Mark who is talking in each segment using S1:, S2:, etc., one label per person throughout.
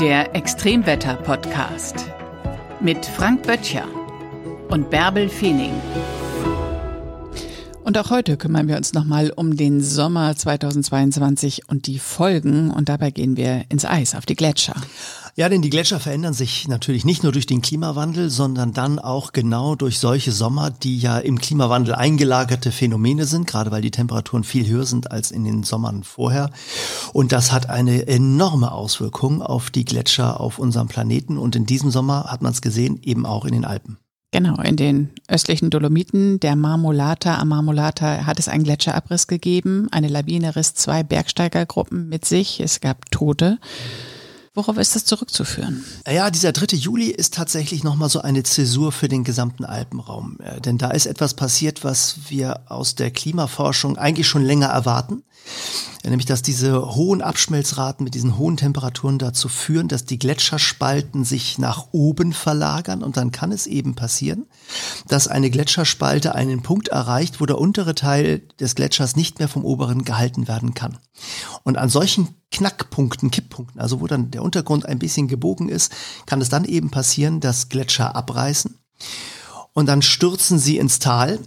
S1: Der Extremwetter-Podcast mit Frank Böttcher und Bärbel Feening.
S2: Und auch heute kümmern wir uns nochmal um den Sommer 2022 und die Folgen. Und dabei gehen wir ins Eis, auf die Gletscher.
S3: Ja, denn die Gletscher verändern sich natürlich nicht nur durch den Klimawandel, sondern dann auch genau durch solche Sommer, die ja im Klimawandel eingelagerte Phänomene sind, gerade weil die Temperaturen viel höher sind als in den Sommern vorher. Und das hat eine enorme Auswirkung auf die Gletscher auf unserem Planeten. Und in diesem Sommer hat man es gesehen, eben auch in den Alpen.
S2: Genau, in den östlichen Dolomiten, der Marmolata, am Marmolata hat es einen Gletscherabriss gegeben. Eine Lawine riss zwei Bergsteigergruppen mit sich. Es gab Tote. Worauf ist das zurückzuführen?
S3: Ja, dieser 3. Juli ist tatsächlich nochmal so eine Zäsur für den gesamten Alpenraum. Äh, denn da ist etwas passiert, was wir aus der Klimaforschung eigentlich schon länger erwarten. Nämlich, dass diese hohen Abschmelzraten mit diesen hohen Temperaturen dazu führen, dass die Gletscherspalten sich nach oben verlagern. Und dann kann es eben passieren, dass eine Gletscherspalte einen Punkt erreicht, wo der untere Teil des Gletschers nicht mehr vom oberen gehalten werden kann. Und an solchen Knackpunkten, Kipppunkten, also wo dann der Untergrund ein bisschen gebogen ist, kann es dann eben passieren, dass Gletscher abreißen. Und dann stürzen sie ins Tal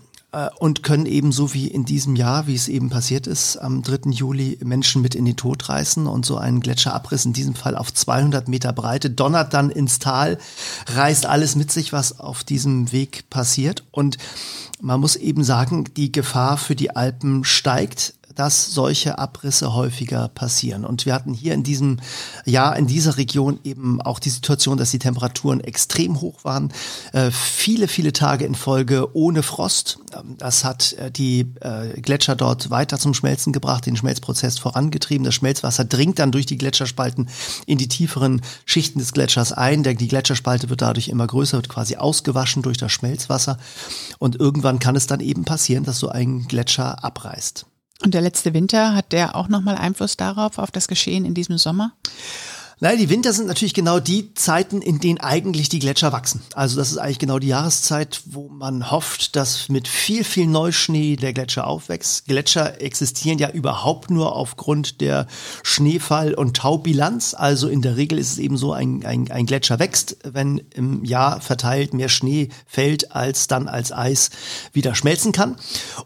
S3: und können eben so wie in diesem Jahr, wie es eben passiert ist, am 3. Juli Menschen mit in den Tod reißen und so ein Gletscherabriss in diesem Fall auf 200 Meter Breite donnert dann ins Tal, reißt alles mit sich, was auf diesem Weg passiert und man muss eben sagen, die Gefahr für die Alpen steigt dass solche Abrisse häufiger passieren. Und wir hatten hier in diesem Jahr in dieser Region eben auch die Situation, dass die Temperaturen extrem hoch waren. Äh, viele, viele Tage in Folge ohne Frost. Ähm, das hat äh, die äh, Gletscher dort weiter zum Schmelzen gebracht, den Schmelzprozess vorangetrieben. Das Schmelzwasser dringt dann durch die Gletscherspalten in die tieferen Schichten des Gletschers ein. Die Gletscherspalte wird dadurch immer größer, wird quasi ausgewaschen durch das Schmelzwasser. Und irgendwann kann es dann eben passieren, dass so ein Gletscher abreißt.
S2: Und der letzte Winter, hat der auch nochmal Einfluss darauf, auf das Geschehen in diesem Sommer?
S3: Nein, die Winter sind natürlich genau die Zeiten, in denen eigentlich die Gletscher wachsen. Also das ist eigentlich genau die Jahreszeit, wo man hofft, dass mit viel, viel Neuschnee der Gletscher aufwächst. Gletscher existieren ja überhaupt nur aufgrund der Schneefall- und Taubilanz. Also in der Regel ist es eben so, ein, ein, ein Gletscher wächst, wenn im Jahr verteilt mehr Schnee fällt, als dann als Eis wieder schmelzen kann.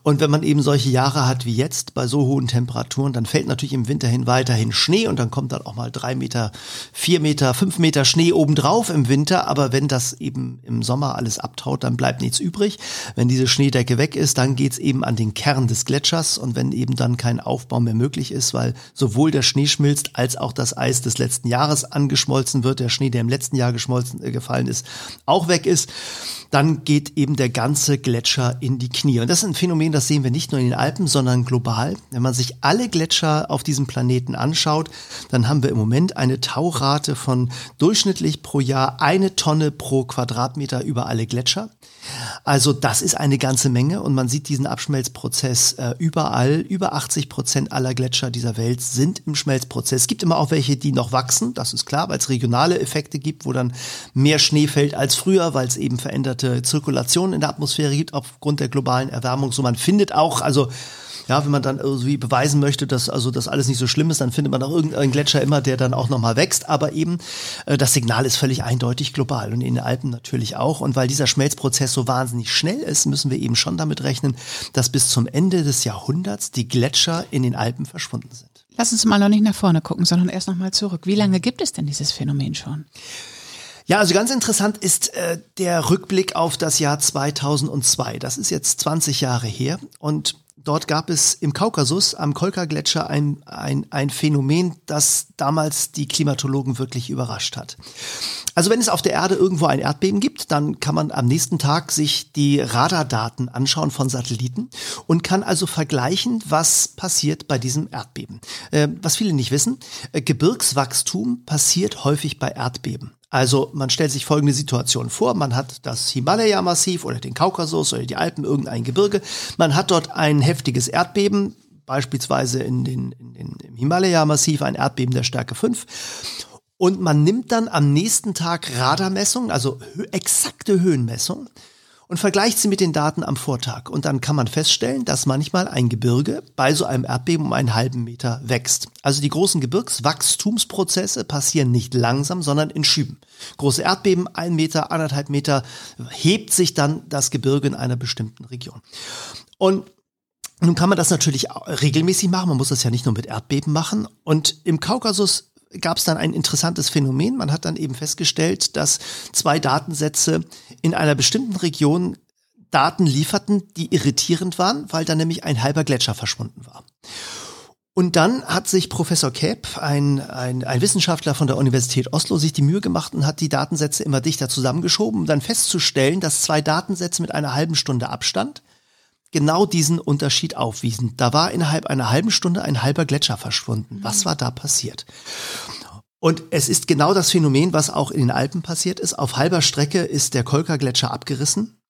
S3: Und wenn man eben solche Jahre hat wie jetzt, bei so hohen Temperaturen, dann fällt natürlich im Winter hin weiterhin Schnee und dann kommt dann auch mal drei Meter vier Meter, fünf Meter Schnee obendrauf im Winter, aber wenn das eben im Sommer alles abtaut, dann bleibt nichts übrig. Wenn diese Schneedecke weg ist, dann geht's eben an den Kern des Gletschers und wenn eben dann kein Aufbau mehr möglich ist, weil sowohl der Schnee schmilzt als auch das Eis des letzten Jahres angeschmolzen wird, der Schnee, der im letzten Jahr geschmolzen äh, gefallen ist, auch weg ist, dann geht eben der ganze Gletscher in die Knie. Und das ist ein Phänomen, das sehen wir nicht nur in den Alpen, sondern global. Wenn man sich alle Gletscher auf diesem Planeten anschaut, dann haben wir im Moment eine Taurate von durchschnittlich pro Jahr eine Tonne pro Quadratmeter über alle Gletscher. Also das ist eine ganze Menge und man sieht diesen Abschmelzprozess äh, überall. Über 80 Prozent aller Gletscher dieser Welt sind im Schmelzprozess. Es gibt immer auch welche, die noch wachsen, das ist klar, weil es regionale Effekte gibt, wo dann mehr Schnee fällt als früher, weil es eben veränderte Zirkulation in der Atmosphäre gibt aufgrund der globalen Erwärmung. So man findet auch, also ja, wenn man dann irgendwie beweisen möchte, dass also das alles nicht so schlimm ist, dann findet man auch irgendeinen Gletscher immer, der dann auch nochmal wächst. Aber eben äh, das Signal ist völlig eindeutig global und in den Alpen natürlich auch. Und weil dieser Schmelzprozess so wahnsinnig schnell ist, müssen wir eben schon damit rechnen, dass bis zum Ende des Jahrhunderts die Gletscher in den Alpen verschwunden sind.
S2: Lass uns mal noch nicht nach vorne gucken, sondern erst noch mal zurück. Wie lange gibt es denn dieses Phänomen schon?
S3: Ja, also ganz interessant ist äh, der Rückblick auf das Jahr 2002. Das ist jetzt 20 Jahre her und Dort gab es im Kaukasus am Kolka-Gletscher ein, ein, ein Phänomen, das damals die Klimatologen wirklich überrascht hat. Also wenn es auf der Erde irgendwo ein Erdbeben gibt, dann kann man am nächsten Tag sich die Radardaten anschauen von Satelliten und kann also vergleichen, was passiert bei diesem Erdbeben. Äh, was viele nicht wissen, äh, Gebirgswachstum passiert häufig bei Erdbeben. Also man stellt sich folgende Situation vor. Man hat das Himalaya-Massiv oder den Kaukasus oder die Alpen, irgendein Gebirge. Man hat dort ein heftiges Erdbeben, beispielsweise in den, in den, im Himalaya-Massiv ein Erdbeben der Stärke 5. Und man nimmt dann am nächsten Tag Radarmessungen, also exakte Höhenmessungen und vergleicht sie mit den Daten am Vortag. Und dann kann man feststellen, dass manchmal ein Gebirge bei so einem Erdbeben um einen halben Meter wächst. Also die großen Gebirgswachstumsprozesse passieren nicht langsam, sondern in Schüben. Große Erdbeben, ein Meter, anderthalb Meter, hebt sich dann das Gebirge in einer bestimmten Region. Und nun kann man das natürlich regelmäßig machen. Man muss das ja nicht nur mit Erdbeben machen. Und im Kaukasus gab es dann ein interessantes Phänomen. Man hat dann eben festgestellt, dass zwei Datensätze in einer bestimmten Region Daten lieferten, die irritierend waren, weil da nämlich ein halber Gletscher verschwunden war. Und dann hat sich Professor Kepp, ein, ein, ein Wissenschaftler von der Universität Oslo, sich die Mühe gemacht und hat die Datensätze immer dichter zusammengeschoben, um dann festzustellen, dass zwei Datensätze mit einer halben Stunde Abstand genau diesen Unterschied aufwiesen. Da war innerhalb einer halben Stunde ein halber Gletscher verschwunden. Was war da passiert? Und es ist genau das Phänomen, was auch in den Alpen passiert ist. Auf halber Strecke ist der Kolka-Gletscher abgerissen.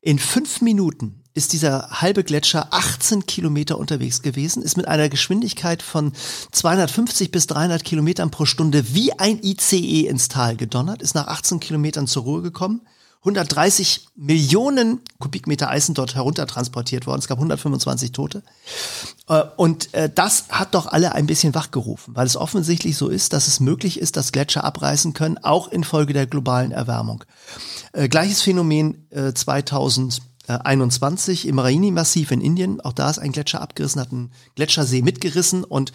S3: In fünf Minuten ist dieser halbe Gletscher 18 Kilometer unterwegs gewesen, ist mit einer Geschwindigkeit von 250 bis 300 Kilometern pro Stunde wie ein ICE ins Tal gedonnert, ist nach 18 Kilometern zur Ruhe gekommen 130 Millionen Kubikmeter Eis sind dort heruntertransportiert worden. Es gab 125 Tote. Äh, und äh, das hat doch alle ein bisschen wachgerufen, weil es offensichtlich so ist, dass es möglich ist, dass Gletscher abreißen können, auch infolge der globalen Erwärmung. Äh, gleiches Phänomen 2021 im Raini-Massiv in Indien. Auch da ist ein Gletscher abgerissen, hat einen Gletschersee mitgerissen und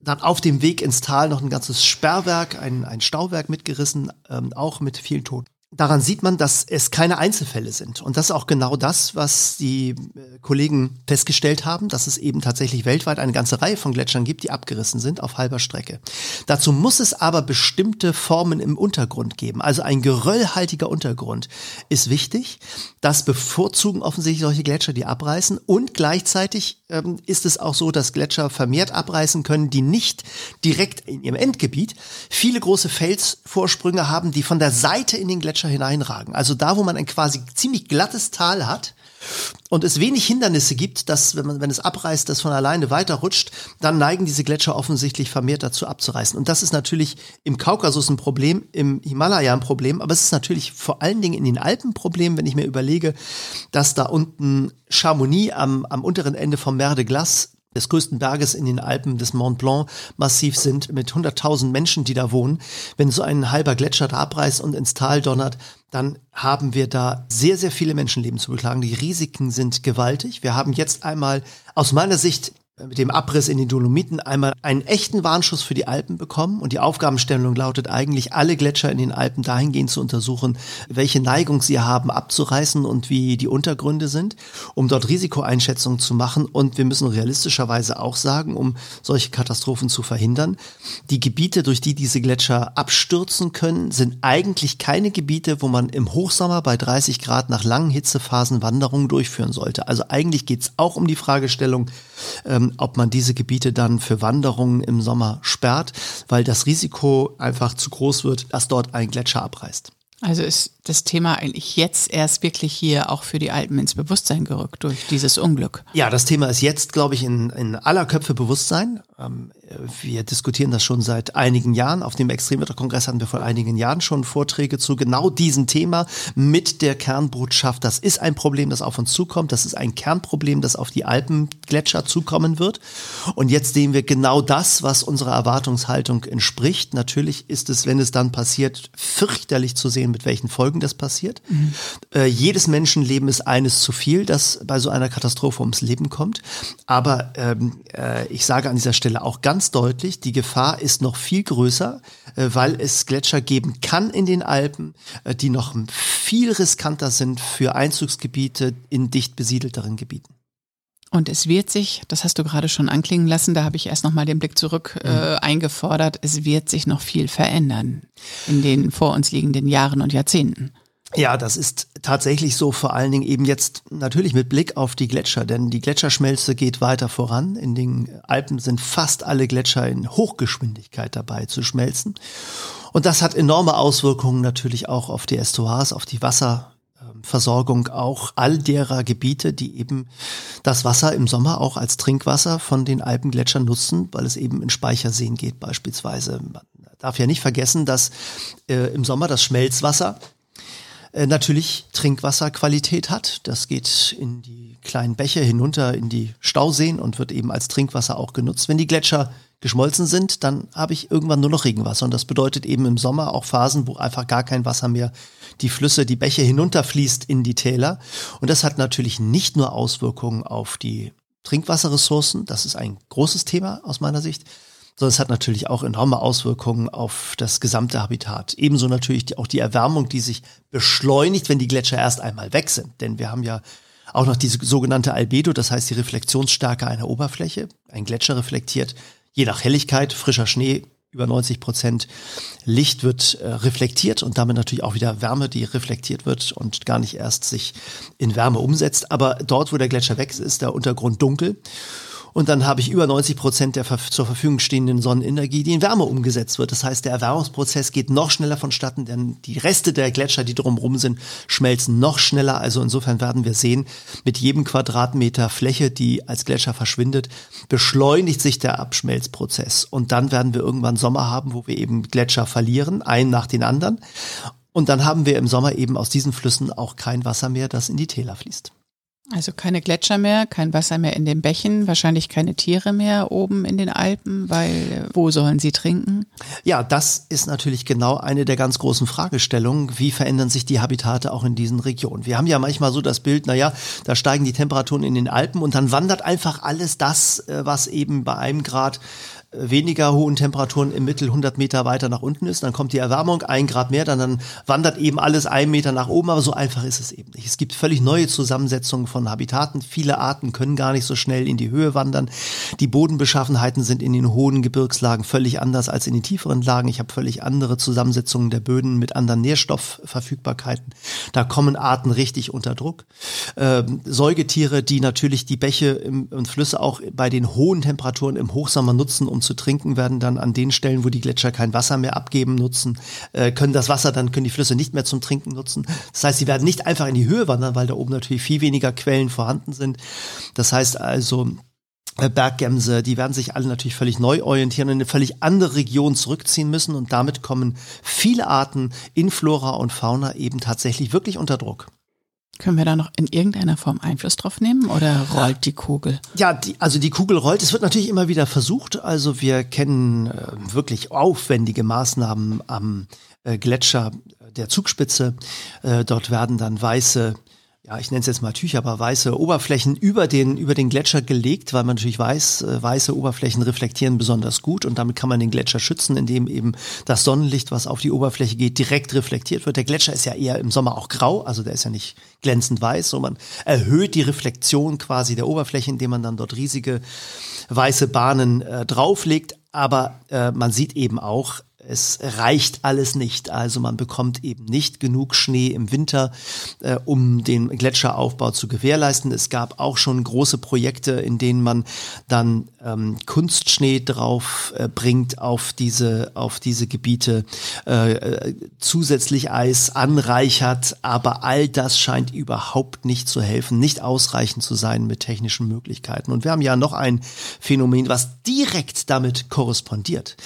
S3: dann auf dem Weg ins Tal noch ein ganzes Sperrwerk, ein, ein Stauwerk mitgerissen, ähm, auch mit vielen Toten daran sieht man, dass es keine Einzelfälle sind. Und das ist auch genau das, was die äh, Kollegen festgestellt haben, dass es eben tatsächlich weltweit eine ganze Reihe von Gletschern gibt, die abgerissen sind auf halber Strecke. Dazu muss es aber bestimmte Formen im Untergrund geben. Also ein geröllhaltiger Untergrund ist wichtig. Das bevorzugen offensichtlich solche Gletscher, die abreißen. Und gleichzeitig ähm, ist es auch so, dass Gletscher vermehrt abreißen können, die nicht direkt in ihrem Endgebiet viele große Felsvorsprünge haben, die von der Seite in den Gletscher Gletscher hineinragen. Also da, wo man ein quasi ziemlich glattes Tal hat und es wenig Hindernisse gibt, dass, wenn man, wenn es abreißt, das von alleine weiterrutscht, dann neigen diese Gletscher offensichtlich vermehrt dazu abzureißen. Und das ist natürlich im Kaukasus ein Problem, im Himalaya ein Problem, aber es ist natürlich vor allen Dingen in den Alpen ein Problem, wenn ich mir überlege, dass da unten Chamonix am, am unteren Ende vom Mer de Glace des größten Berges in den Alpen des Mont Blanc massiv sind, mit 100.000 Menschen, die da wohnen. Wenn so ein halber Gletscher da abreißt und ins Tal donnert, dann haben wir da sehr, sehr viele Menschenleben zu beklagen. Die Risiken sind gewaltig. Wir haben jetzt einmal aus meiner Sicht mit dem Abriss in den Dolomiten einmal einen echten Warnschuss für die Alpen bekommen. Und die Aufgabenstellung lautet eigentlich, alle Gletscher in den Alpen dahingehend zu untersuchen, welche Neigung sie haben, abzureißen und wie die Untergründe sind, um dort Risikoeinschätzungen zu machen. Und wir müssen realistischerweise auch sagen, um solche Katastrophen zu verhindern, die Gebiete, durch die diese Gletscher abstürzen können, sind eigentlich keine Gebiete, wo man im Hochsommer bei 30 Grad nach langen Hitzephasen Wanderungen durchführen sollte. Also eigentlich geht es auch um die Fragestellung, ähm, ähm, ob man diese Gebiete dann für Wanderungen im Sommer sperrt, weil das Risiko einfach zu groß wird, dass dort ein Gletscher abreißt.
S2: Also ist das Thema eigentlich jetzt erst wirklich hier auch für die Alpen ins Bewusstsein gerückt durch dieses Unglück?
S3: Ja, das Thema ist jetzt, glaube ich, in, in aller Köpfe Bewusstsein. Ähm, wir diskutieren das schon seit einigen Jahren. Auf dem Extremwetterkongress hatten wir vor einigen Jahren schon Vorträge zu genau diesem Thema mit der Kernbotschaft. Das ist ein Problem, das auf uns zukommt. Das ist ein Kernproblem, das auf die Alpengletscher zukommen wird. Und jetzt sehen wir genau das, was unserer Erwartungshaltung entspricht. Natürlich ist es, wenn es dann passiert, fürchterlich zu sehen, mit welchen Folgen das passiert. Mhm. Äh, jedes Menschenleben ist eines zu viel, das bei so einer Katastrophe ums Leben kommt. Aber ähm, äh, ich sage an dieser Stelle auch ganz ganz deutlich, die Gefahr ist noch viel größer, äh, weil es Gletscher geben kann in den Alpen, äh, die noch viel riskanter sind für Einzugsgebiete in dicht besiedelteren Gebieten.
S2: Und es wird sich, das hast du gerade schon anklingen lassen, da habe ich erst nochmal den Blick zurück äh, mhm. eingefordert, es wird sich noch viel verändern in den vor uns liegenden Jahren und Jahrzehnten.
S3: Ja, das ist tatsächlich so, vor allen Dingen eben jetzt natürlich mit Blick auf die Gletscher, denn die Gletscherschmelze geht weiter voran. In den Alpen sind fast alle Gletscher in Hochgeschwindigkeit dabei zu schmelzen. Und das hat enorme Auswirkungen natürlich auch auf die Estuars, auf die Wasserversorgung auch all derer Gebiete, die eben das Wasser im Sommer auch als Trinkwasser von den Alpengletschern nutzen, weil es eben in Speicherseen geht beispielsweise. Man darf ja nicht vergessen, dass äh, im Sommer das Schmelzwasser äh, natürlich Trinkwasserqualität hat. Das geht in die kleinen Bäche hinunter in die Stauseen und wird eben als Trinkwasser auch genutzt. Wenn die Gletscher geschmolzen sind, dann habe ich irgendwann nur noch Regenwasser. Und das bedeutet eben im Sommer auch Phasen, wo einfach gar kein Wasser mehr die Flüsse, die Bäche hinunterfließt in die Täler. Und das hat natürlich nicht nur Auswirkungen auf die Trinkwasserressourcen, das ist ein großes Thema aus meiner Sicht, sondern es hat natürlich auch enorme Auswirkungen auf das gesamte Habitat. Ebenso natürlich auch die Erwärmung, die sich beschleunigt, wenn die Gletscher erst einmal weg sind. Denn wir haben ja auch noch diese sogenannte Albedo, das heißt die Reflexionsstärke einer Oberfläche. Ein Gletscher reflektiert je nach Helligkeit, frischer Schnee, über 90 Prozent Licht wird äh, reflektiert und damit natürlich auch wieder Wärme, die reflektiert wird und gar nicht erst sich in Wärme umsetzt. Aber dort, wo der Gletscher weg ist, ist der Untergrund dunkel. Und dann habe ich über 90 Prozent der zur Verfügung stehenden Sonnenenergie, die in Wärme umgesetzt wird. Das heißt, der Erwärmungsprozess geht noch schneller vonstatten, denn die Reste der Gletscher, die drumherum sind, schmelzen noch schneller. Also insofern werden wir sehen, mit jedem Quadratmeter Fläche, die als Gletscher verschwindet, beschleunigt sich der Abschmelzprozess. Und dann werden wir irgendwann Sommer haben, wo wir eben Gletscher verlieren, einen nach den anderen. Und dann haben wir im Sommer eben aus diesen Flüssen auch kein Wasser mehr, das in die Täler fließt.
S2: Also keine Gletscher mehr, kein Wasser mehr in den Bächen, wahrscheinlich keine Tiere mehr oben in den Alpen, weil wo sollen sie trinken?
S3: Ja, das ist natürlich genau eine der ganz großen Fragestellungen. Wie verändern sich die Habitate auch in diesen Regionen? Wir haben ja manchmal so das Bild, naja, da steigen die Temperaturen in den Alpen und dann wandert einfach alles das, äh, was eben bei einem Grad weniger hohen Temperaturen im Mittel 100 Meter weiter nach unten ist. Dann kommt die Erwärmung ein Grad mehr, dann, dann wandert eben alles einen Meter nach oben. Aber so einfach ist es eben nicht. Es gibt völlig neue Zusammensetzungen von Habitaten. Viele Arten können gar nicht so schnell in die Höhe wandern. Die Bodenbeschaffenheiten sind in den hohen Gebirgslagen völlig anders als in den tieferen Lagen. Ich habe völlig andere Zusammensetzungen der Böden mit anderen Nährstoffverfügbarkeiten. Da kommen Arten richtig unter Druck. Ähm, Säugetiere, die natürlich die Bäche und Flüsse auch bei den hohen Temperaturen im Hochsommer nutzen, um zu trinken, werden dann an den Stellen, wo die Gletscher kein Wasser mehr abgeben, nutzen, äh, können das Wasser dann, können die Flüsse nicht mehr zum Trinken nutzen. Das heißt, sie werden nicht einfach in die Höhe wandern, weil da oben natürlich viel weniger Quellen vorhanden sind. Das heißt also, äh, Berggämse, die werden sich alle natürlich völlig neu orientieren und in eine völlig andere Region zurückziehen müssen und damit kommen viele Arten in Flora und Fauna eben tatsächlich wirklich unter Druck.
S2: Können wir da noch in irgendeiner Form Einfluss drauf nehmen oder rollt die Kugel?
S3: Ja, die, also die Kugel rollt. Es wird natürlich immer wieder versucht. Also wir kennen äh, wirklich aufwendige Maßnahmen am äh, Gletscher der Zugspitze. Äh, dort werden dann weiße ja, ich nenne es jetzt mal Tücher, aber weiße Oberflächen über den, über den Gletscher gelegt, weil man natürlich weiß, äh, weiße Oberflächen reflektieren besonders gut und damit kann man den Gletscher schützen, indem eben das Sonnenlicht, was auf die Oberfläche geht, direkt reflektiert wird. Der Gletscher ist ja eher im Sommer auch grau, also der ist ja nicht glänzend weiß, sondern man erhöht die Reflexion quasi der Oberfläche, indem man dann dort riesige weiße Bahnen äh, drauflegt. Aber äh, man sieht eben auch, es reicht alles nicht. Also man bekommt eben nicht genug Schnee im Winter, äh, um den Gletscheraufbau zu gewährleisten. Es gab auch schon große Projekte, in denen man dann ähm, Kunstschnee drauf äh, bringt auf diese, auf diese Gebiete, äh, äh zusätzlich Eis anreichert. Aber all das scheint überhaupt nicht zu helfen, nicht ausreichend zu sein mit technischen Möglichkeiten. Und wir haben ja noch ein Phänomen, was direkt damit korrespondiert.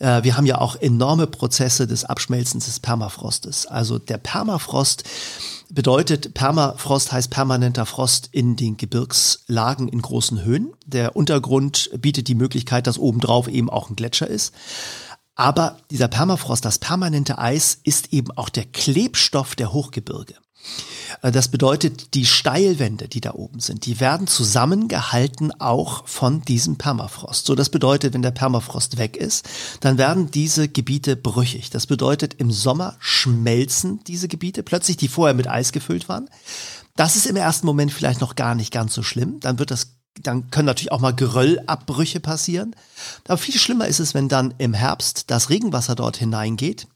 S3: Äh, wir haben ja auch enorme Prozesse des Abschmelzens des Permafrostes. Also der Permafrost bedeutet, Permafrost heißt permanenter Frost in den Gebirgslagen in großen Höhen. Der Untergrund bietet die Möglichkeit, dass obendrauf eben auch ein Gletscher ist. Aber dieser Permafrost, das permanente Eis, ist eben auch der Klebstoff der Hochgebirge. Äh, das bedeutet, die Steilwände, die da oben sind, die werden zusammengehalten auch von diesem Permafrost. So, das bedeutet, wenn der Permafrost weg ist, dann werden diese Gebiete brüchig. Das bedeutet, im Sommer schmelzen diese Gebiete plötzlich, die vorher mit Eis gefüllt waren. Das ist im ersten Moment vielleicht noch gar nicht ganz so schlimm. Dann wird das dann können natürlich auch mal Geröllabbrüche passieren. Aber viel schlimmer ist es, wenn dann im Herbst das Regenwasser dort hineingeht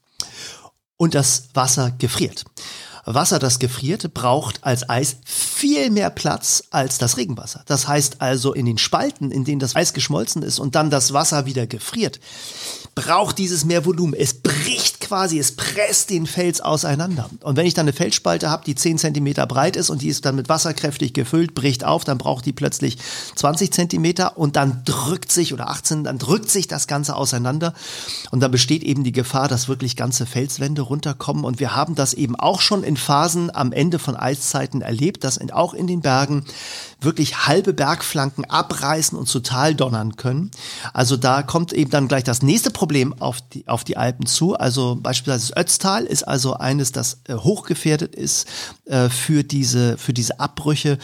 S3: und das Wasser gefriert. Wasser, das gefriert, braucht als Eis viel mehr Platz als das Regenwasser. Das heißt also in den Spalten, in denen das Eis geschmolzen ist und dann das Wasser wieder gefriert, braucht dieses mehr Volumen. Es bricht quasi, es presst den Fels auseinander. Und wenn ich dann eine Felsspalte habe, die 10 Zentimeter breit ist und die ist dann mit Wasser kräftig gefüllt, bricht auf, dann braucht die plötzlich 20 Zentimeter und dann drückt sich, oder 18, dann drückt sich das Ganze auseinander. Und dann besteht eben die Gefahr, dass wirklich ganze Felswände runterkommen. Und wir haben das eben auch schon in Phasen am Ende von Eiszeiten erlebt, dass auch in den Bergen wirklich halbe Bergflanken abreißen und total donnern können. Also da kommt eben dann gleich das nächste Problem auf die, auf die Alpen zu. Also beispielsweise das Ötztal ist also eines, das äh, hochgefährdet ist äh, für diese, für diese Abbrüche.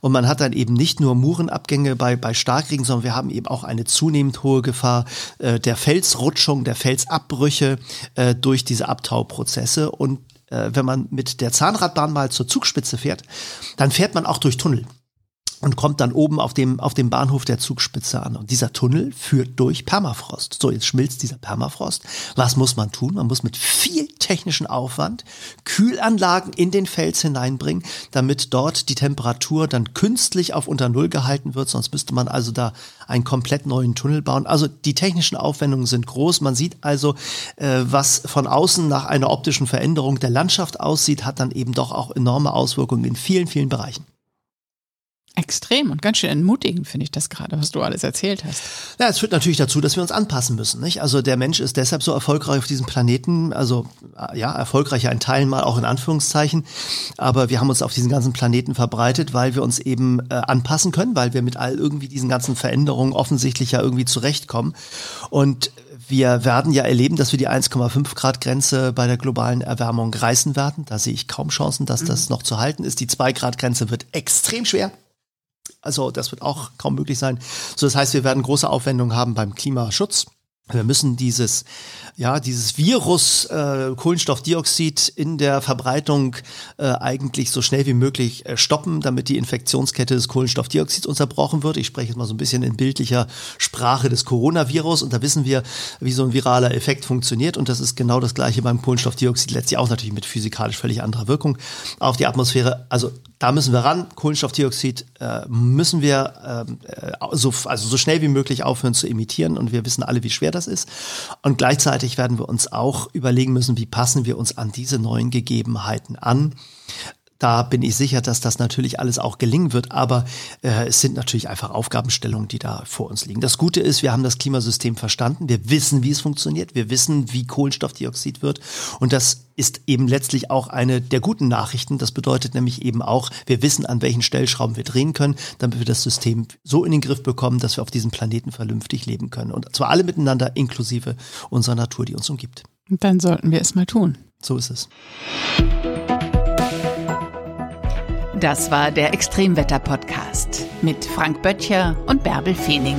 S3: Und man hat dann eben nicht nur Murenabgänge bei, bei Starkregen, sondern wir haben eben auch eine zunehmend hohe Gefahr äh, der Felsrutschung, der Felsabbrüche äh, durch diese Abtauprozesse. Und äh, wenn man mit der Zahnradbahn mal zur Zugspitze fährt, dann fährt man auch durch Tunnel und kommt dann oben auf dem, auf dem Bahnhof der Zugspitze an. Und dieser Tunnel führt durch Permafrost. So, jetzt schmilzt dieser Permafrost. Was muss man tun? Man muss mit viel technischen Aufwand Kühlanlagen in den Fels hineinbringen, damit dort die Temperatur dann künstlich auf unter Null gehalten wird. Sonst müsste man also da einen komplett neuen Tunnel bauen. Also die technischen Aufwendungen sind groß. Man sieht also, äh, was von außen nach einer optischen Veränderung der Landschaft aussieht, hat dann eben doch auch enorme Auswirkungen in vielen, vielen Bereichen.
S2: Extrem und ganz schön entmutigend finde ich das gerade, was du alles erzählt hast.
S3: Ja, es führt natürlich dazu, dass wir uns anpassen müssen. Nicht? Also der Mensch ist deshalb so erfolgreich auf diesem Planeten, also ja, erfolgreicher in Teilen mal auch in Anführungszeichen, aber wir haben uns auf diesen ganzen Planeten verbreitet, weil wir uns eben äh, anpassen können, weil wir mit all irgendwie diesen ganzen Veränderungen offensichtlich ja irgendwie zurechtkommen. Und wir werden ja erleben, dass wir die 1,5 Grad Grenze bei der globalen Erwärmung reißen werden. Da sehe ich kaum Chancen, dass das mhm. noch zu halten ist. Die 2 Grad Grenze wird extrem schwer. Also das wird auch kaum möglich sein. So, das heißt, wir werden große Aufwendungen haben beim Klimaschutz. Wir müssen dieses, ja, dieses Virus äh, Kohlenstoffdioxid in der Verbreitung äh, eigentlich so schnell wie möglich äh, stoppen, damit die Infektionskette des Kohlenstoffdioxids unterbrochen wird. Ich spreche jetzt mal so ein bisschen in bildlicher Sprache des Coronavirus und da wissen wir, wie so ein viraler Effekt funktioniert und das ist genau das gleiche beim Kohlenstoffdioxid, letztlich auch natürlich mit physikalisch völlig anderer Wirkung auf die Atmosphäre. Also da müssen wir ran. Kohlenstoffdioxid äh, müssen wir äh, so, also so schnell wie möglich aufhören zu emittieren. Und wir wissen alle, wie schwer das ist. Und gleichzeitig werden wir uns auch überlegen müssen, wie passen wir uns an diese neuen Gegebenheiten an. Da bin ich sicher, dass das natürlich alles auch gelingen wird, aber äh, es sind natürlich einfach Aufgabenstellungen, die da vor uns liegen. Das Gute ist, wir haben das Klimasystem verstanden, wir wissen, wie es funktioniert, wir wissen, wie Kohlenstoffdioxid wird und das ist eben letztlich auch eine der guten Nachrichten. Das bedeutet nämlich eben auch, wir wissen, an welchen Stellschrauben wir drehen können, damit wir das System so in den Griff bekommen, dass wir auf diesem Planeten vernünftig leben können. Und zwar alle miteinander, inklusive unserer Natur, die uns umgibt.
S2: Und dann sollten wir es mal tun.
S3: So ist es.
S1: Das war der Extremwetter-Podcast mit Frank Böttcher und Bärbel Feening.